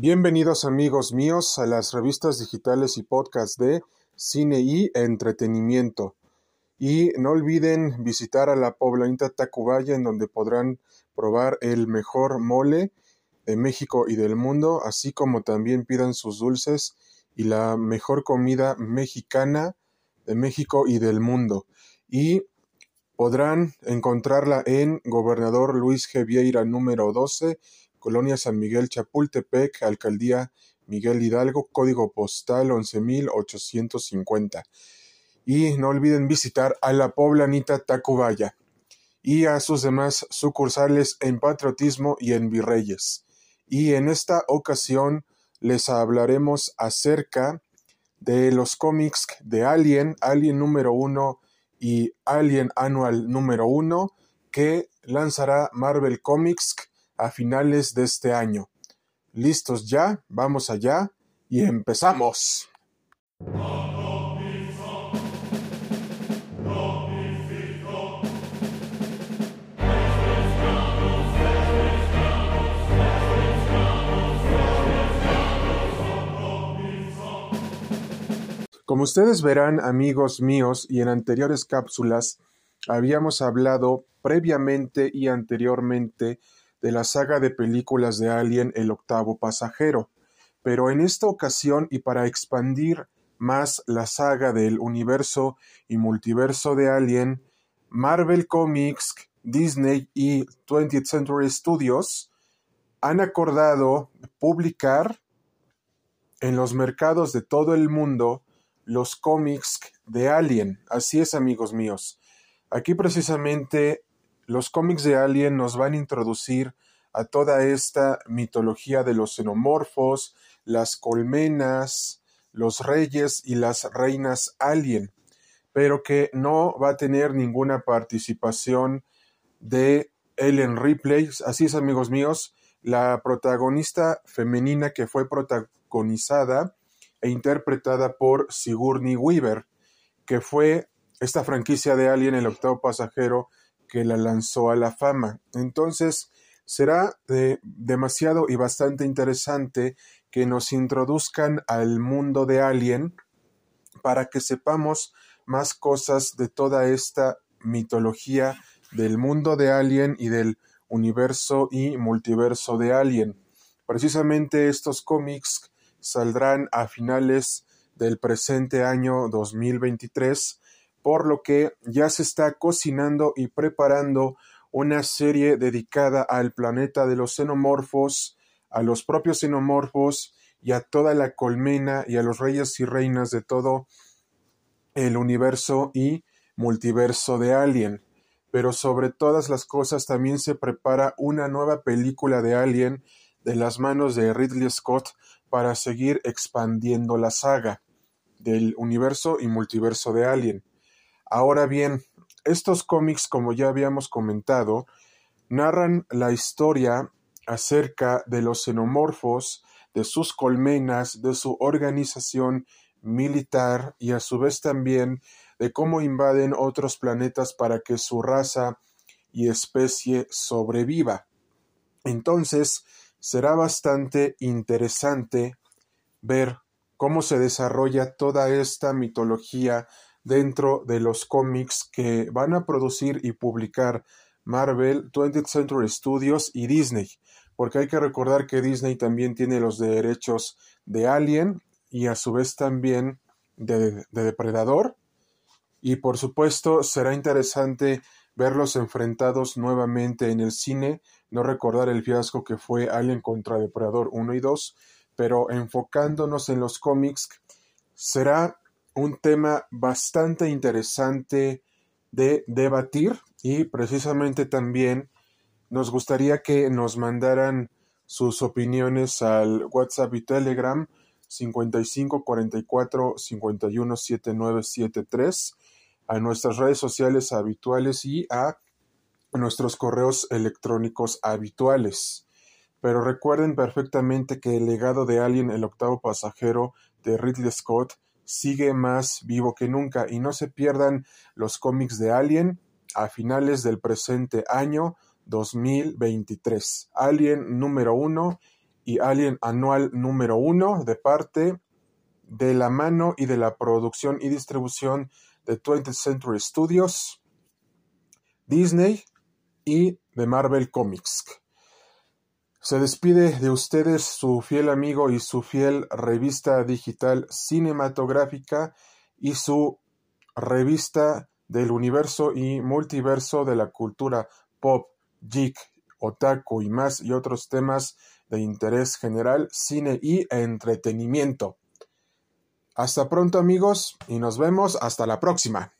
Bienvenidos amigos míos a las revistas digitales y podcasts de cine y entretenimiento. Y no olviden visitar a la poblanita Tacubaya en donde podrán probar el mejor mole de México y del mundo, así como también pidan sus dulces y la mejor comida mexicana de México y del mundo. Y podrán encontrarla en Gobernador Luis G. Vieira número 12 Colonia San Miguel Chapultepec, Alcaldía Miguel Hidalgo, código postal 11850. Y no olviden visitar a la poblanita Tacubaya y a sus demás sucursales en Patriotismo y en Virreyes. Y en esta ocasión les hablaremos acerca de los cómics de Alien, Alien número 1 y Alien Annual número 1 que lanzará Marvel Comics a finales de este año. ¿Listos ya? Vamos allá y empezamos. Como ustedes verán, amigos míos, y en anteriores cápsulas, habíamos hablado previamente y anteriormente de la saga de películas de Alien El octavo pasajero, pero en esta ocasión y para expandir más la saga del universo y multiverso de Alien, Marvel Comics, Disney y 20th Century Studios han acordado publicar en los mercados de todo el mundo los cómics de Alien. Así es, amigos míos. Aquí precisamente los cómics de Alien nos van a introducir a toda esta mitología de los xenomorfos, las colmenas, los reyes y las reinas alien, pero que no va a tener ninguna participación de Ellen Ripley. Así es, amigos míos, la protagonista femenina que fue protagonizada e interpretada por Sigourney Weaver, que fue esta franquicia de Alien, el octavo pasajero, que la lanzó a la fama. Entonces, será demasiado y bastante interesante que nos introduzcan al mundo de Alien para que sepamos más cosas de toda esta mitología del mundo de Alien y del universo y multiverso de Alien. Precisamente estos cómics saldrán a finales del presente año 2023 por lo que ya se está cocinando y preparando una serie dedicada al planeta de los xenomorfos, a los propios xenomorfos y a toda la colmena y a los reyes y reinas de todo el universo y multiverso de Alien. Pero sobre todas las cosas también se prepara una nueva película de Alien de las manos de Ridley Scott para seguir expandiendo la saga del universo y multiverso de Alien. Ahora bien, estos cómics, como ya habíamos comentado, narran la historia acerca de los xenomorfos, de sus colmenas, de su organización militar y a su vez también de cómo invaden otros planetas para que su raza y especie sobreviva. Entonces, será bastante interesante ver cómo se desarrolla toda esta mitología dentro de los cómics que van a producir y publicar Marvel, 20th Century Studios y Disney, porque hay que recordar que Disney también tiene los derechos de Alien y a su vez también de, Depredador. Y por supuesto será interesante verlos enfrentados nuevamente en el cine, no recordar el fiasco que fue Alien contra Depredador 1 y 2, pero enfocándonos en los cómics, será un tema bastante interesante de debatir y precisamente también nos gustaría que nos mandaran sus opiniones al WhatsApp y Telegram 55 44 51 7973 a nuestras redes sociales habituales y a nuestros correos electrónicos habituales. Pero recuerden perfectamente que el legado de Alien, el octavo pasajero de Ridley Scott, sigue más vivo que nunca y no se pierdan los cómics de Alien a finales del presente año 2023. Alien número uno y Alien Anual número 1 de parte de la mano y de la producción y distribución de 20th Century Studios, Disney y de Marvel Comics. Se despide de ustedes su fiel amigo y su fiel revista digital cinematográfica y su revista del universo y multiverso de la cultura pop, geek, otaku y más y otros temas de interés general, cine y entretenimiento. Hasta pronto amigos y nos vemos hasta la próxima.